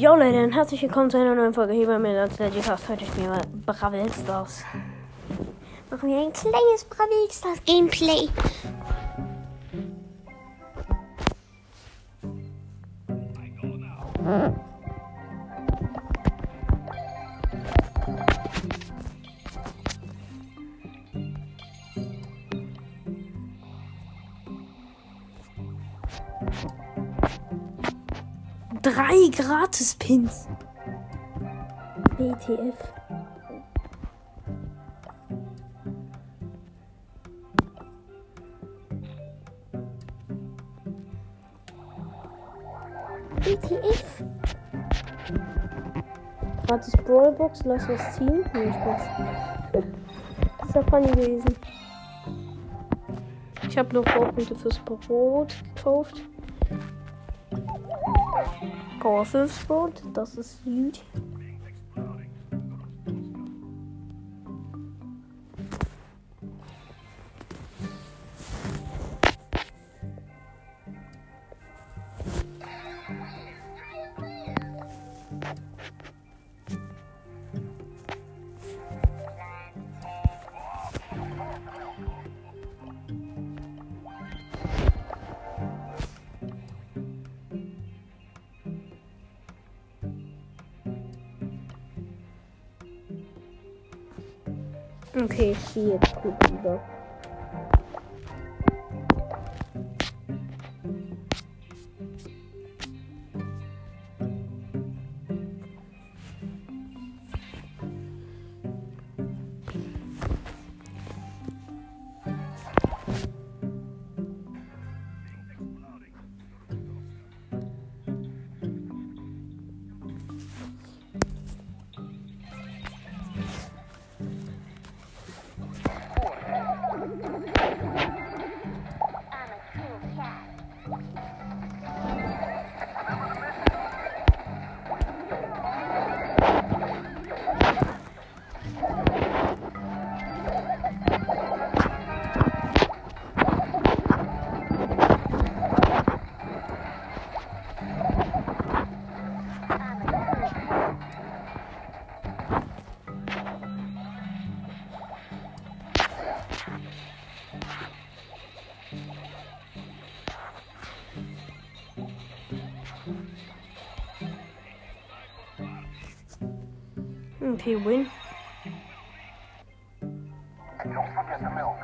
Jo Leute, und herzlich willkommen zu einer neuen Folge hier bei mir als Legicast. Heute spielen wir Bravel Stars. Machen wir ein kleines Bravel Stars Gameplay. Gratis-Pins. WTF. WTF. Gratis Brawlbox, lass was ziehen. Nee, Spaß. Das ist ja funny gewesen. Ich habe noch Baupunkte fürs Brot gekauft. 5 Brot, das ist gut. Okay, ich ziehe jetzt gut über. He win. Don't forget the milk.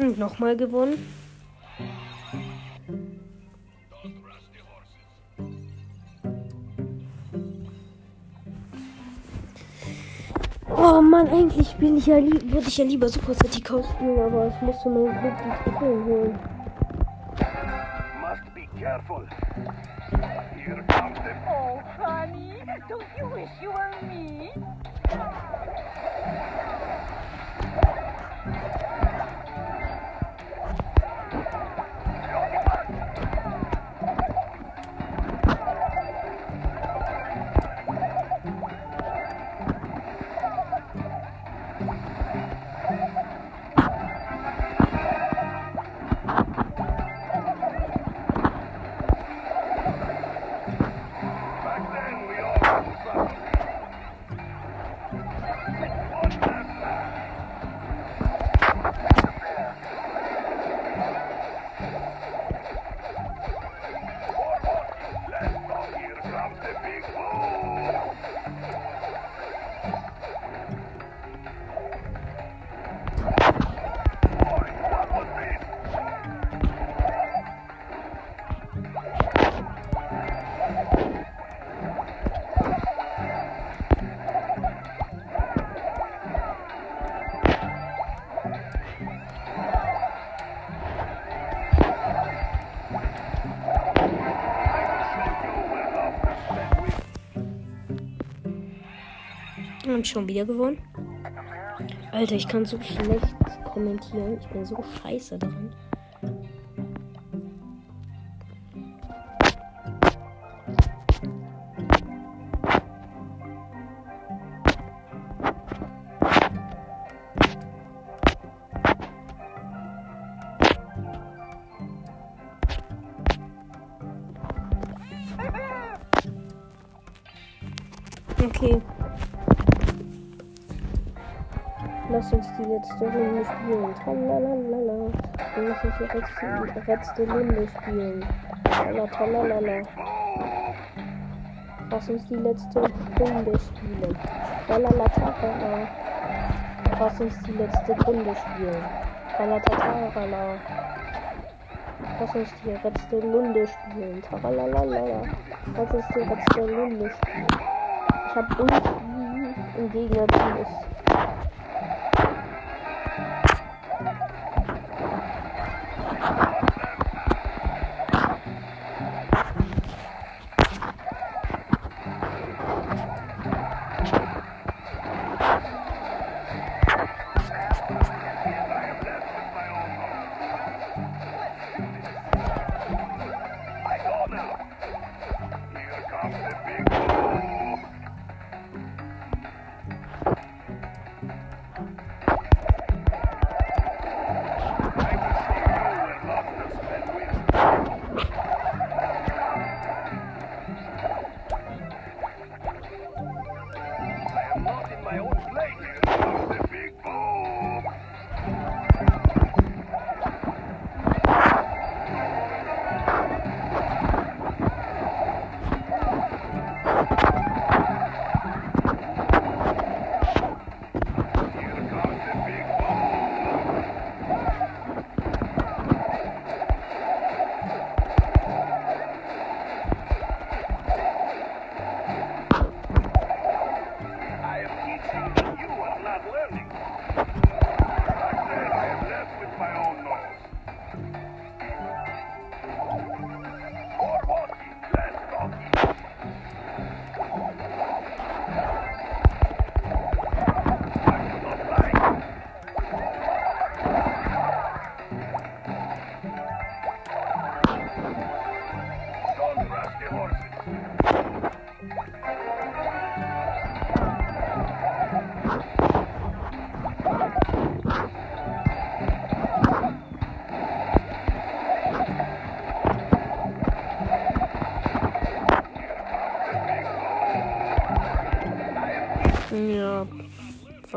Und nochmal gewonnen. Oh Mann, eigentlich spiele ich ja würde ich ja lieber Super City Coast spielen, aber ich musste mein Glück die holen. Must be careful. Here comes the Oh, honey, don't you wish you were me? Und schon wieder gewonnen. Alter, ich kann so schlecht kommentieren. Ich bin so scheiße daran. Okay. Lass uns die letzte Runde spielen. Tralalala. Lass uns die letzte, Runde spielen. Trala, tralalala. Lass uns die letzte Runde spielen. Tralala, tralala. Lass uns die letzte Runde spielen. Tralala, tralala. Lass uns die letzte Runde spielen. Tralalala. Lass uns die letzte Runde spielen. Ich hab irgendwie im Gegnerteam ist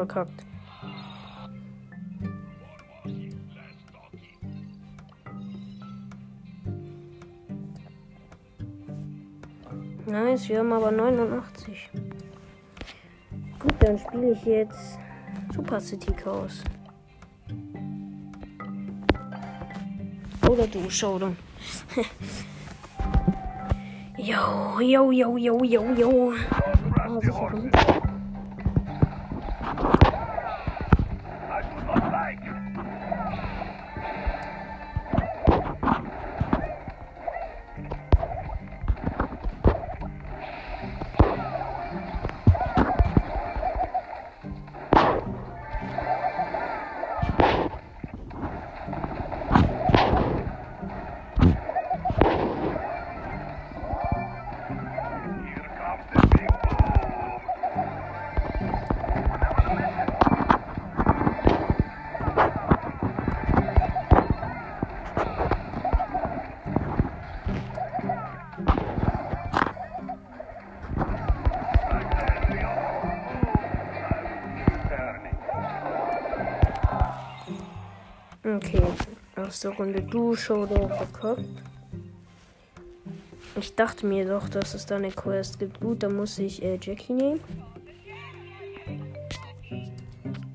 verkackt. Nice, wir haben aber 89. Gut, dann spiele ich jetzt Super City Chaos. oder du Showdown. yo, yo, yo, yo, yo, yo. Ah, Okay, erste Runde du Showdown verkackt. Ich dachte mir doch, dass es da eine Quest gibt. Gut, dann muss ich äh, Jackie nehmen.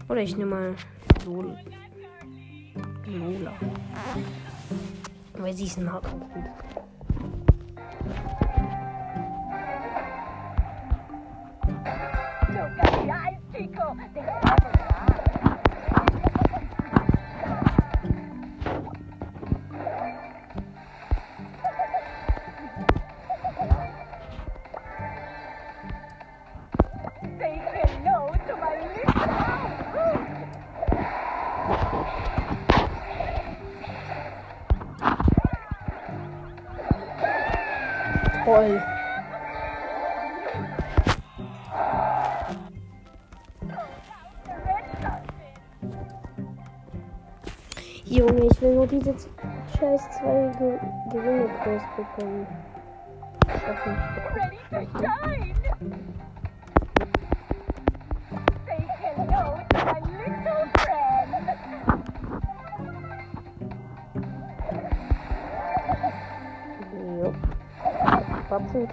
Oder ich nehme mal Lol Lola. Weil sie ist ein Nahkampf. Toll. Junge, ich will nur diese scheiß zwei Ge Gewinne Quest bekommen. Schaffen.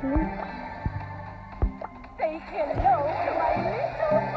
gentlemen. They can to my little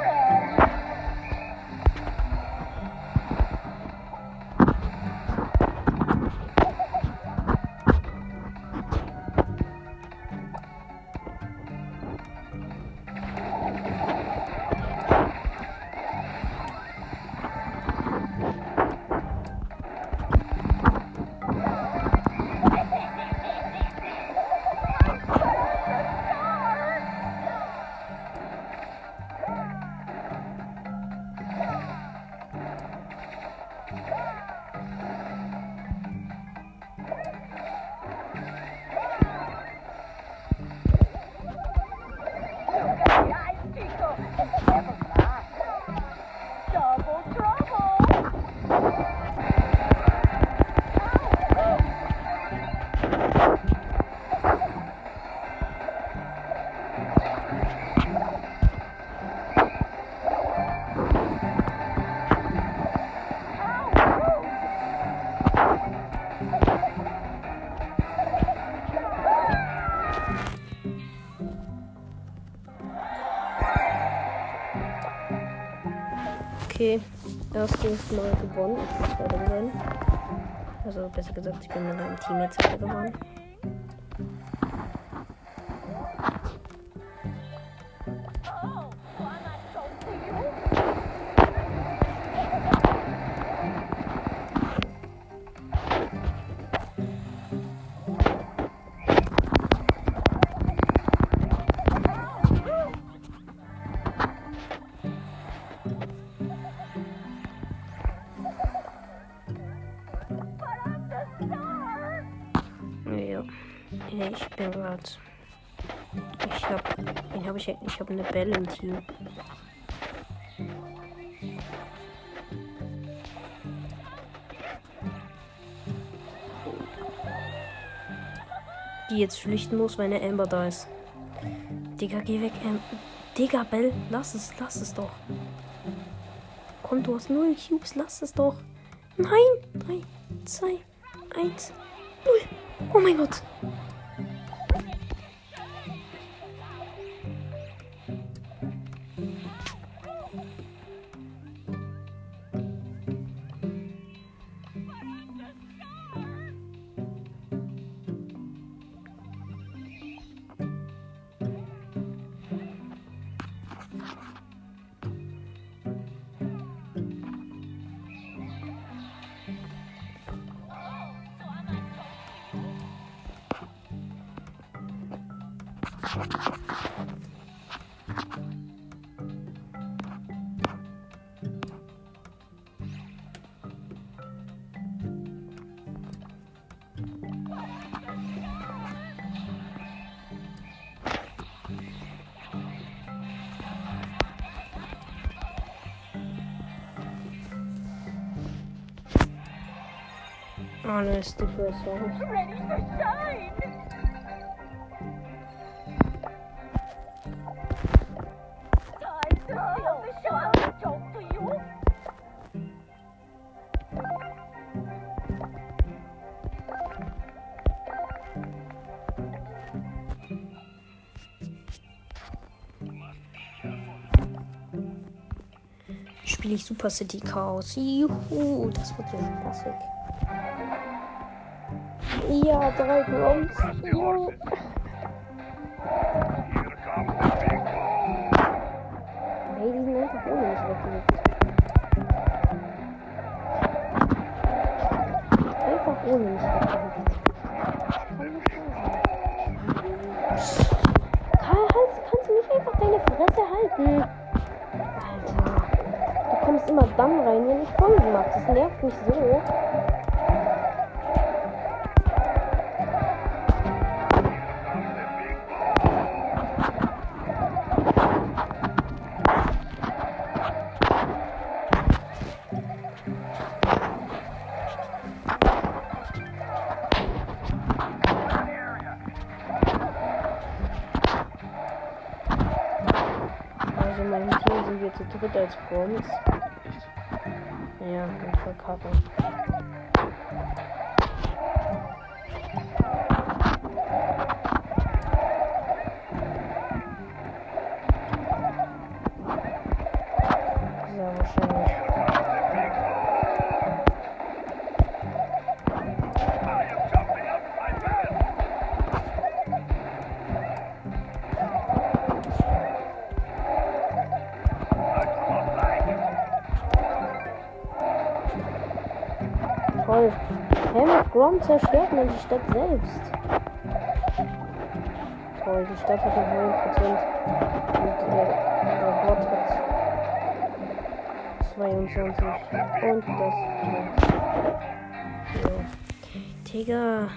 erstes Mal gewonnen. Ich bin weiter gewonnen. Also besser gesagt, ich bin mit meinem Team jetzt weiter gewonnen. Grad. Ich hab. Wen hab ich? Ich hab eine Belle im Team. Die jetzt flüchten muss, wenn der Amber da ist. Digga, geh weg, Am Digga, Bell, lass es, lass es doch. Komm, du hast null Cubes, lass es doch. Nein! 3, 2, 1, 0. Oh mein Gott. honest, to shine. Spiele ich Super City Chaos. Juhu, das wird ja spaßig. Ja, drei Grunts. Juhu. Here comes the big ball. Ey, die sind einfach ohne mich weggelegt. Einfach ohne mich weggelegt. Karl, kannst du nicht einfach deine Fresse halten? Immer dann rein, wenn ich Folgen mache. Das nervt mich so. Also in meinem Team sind wir zu dritt als Bronze. Ja, und verkacken. Sehr Grom zerstört mir die Stadt selbst. Toll, die Stadt hat noch 9% und der, der Bot hat 22 und das ja. Digga.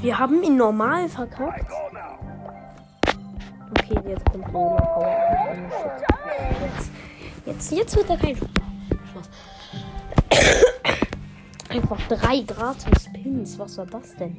Wir haben ihn normal verkackt. Okay, jetzt kommt Lola Power. Oh, shit. Jetzt, jetzt, jetzt wird er kein Spaß. Einfach drei gratis Pins. Was war das denn?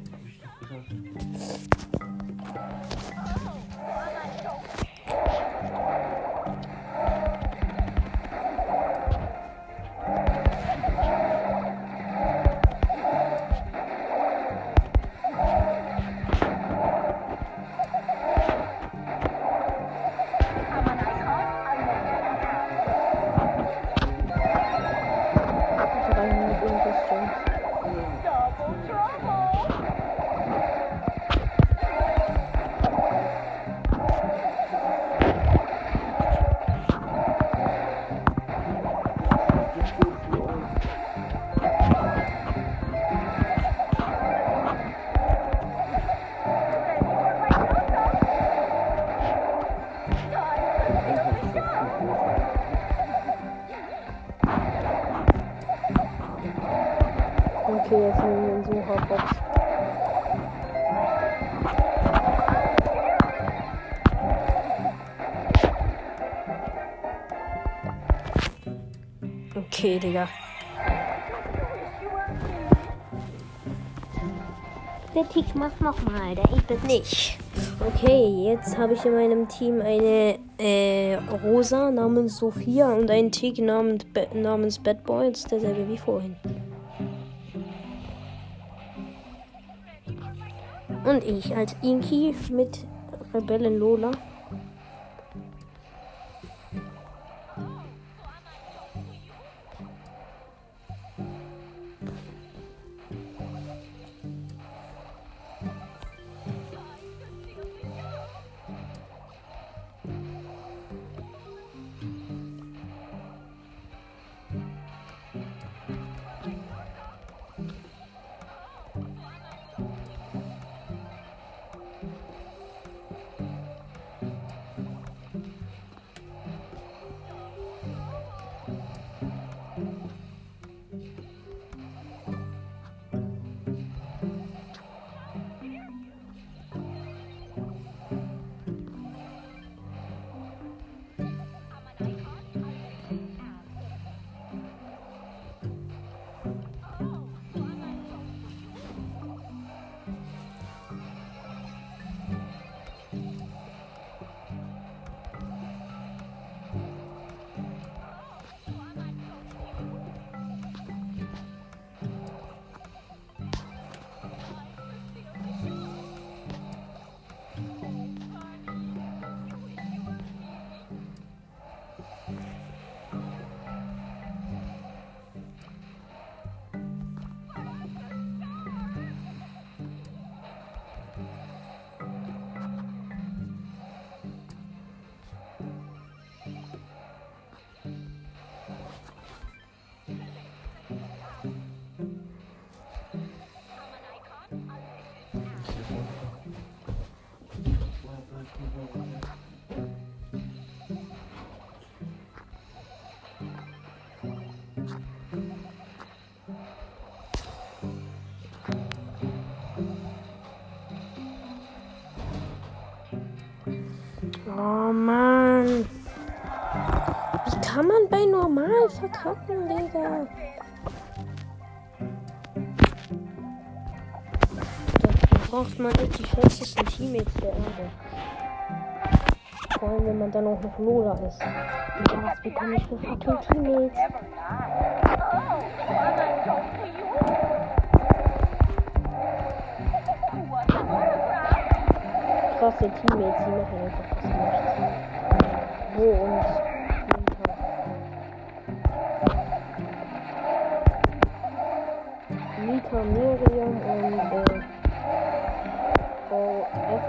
Okay, Digga. Der Tick macht nochmal, der ich das nicht. Okay, jetzt habe ich in meinem Team eine äh, Rosa namens Sophia und einen Tick namens, namens Bad Boy. Das ist derselbe wie vorhin. Und ich als Inki mit Rebellen Lola. Mann. Wie kann man bei normal verkacken, Digga? Da braucht man nicht die schlechtesten Teammates der Erde. Vor allem, wenn man dann auch noch Lola ist. Digga, was bekomme ich für fucking Teammates? Krasse Teammates, die machen einfach das nicht. Wo und Mika. Mika, Miriam und äh, OF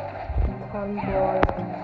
kann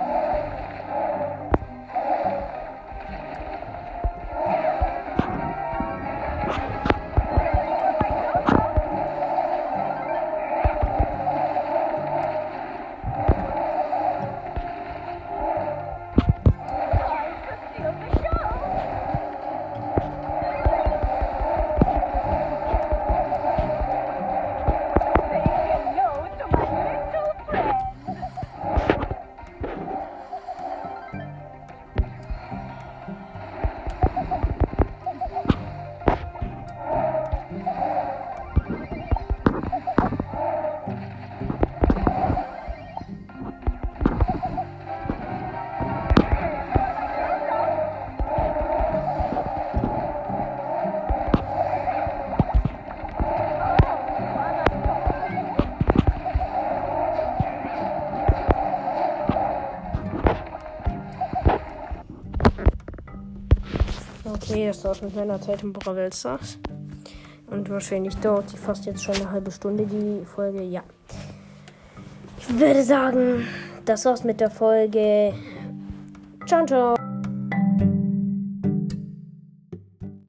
War's mit meiner Zeit im Brawl Stars. Und wahrscheinlich dauert die fast jetzt schon eine halbe Stunde, die Folge. Ja. Ich würde sagen, das war's mit der Folge. Ciao, ciao.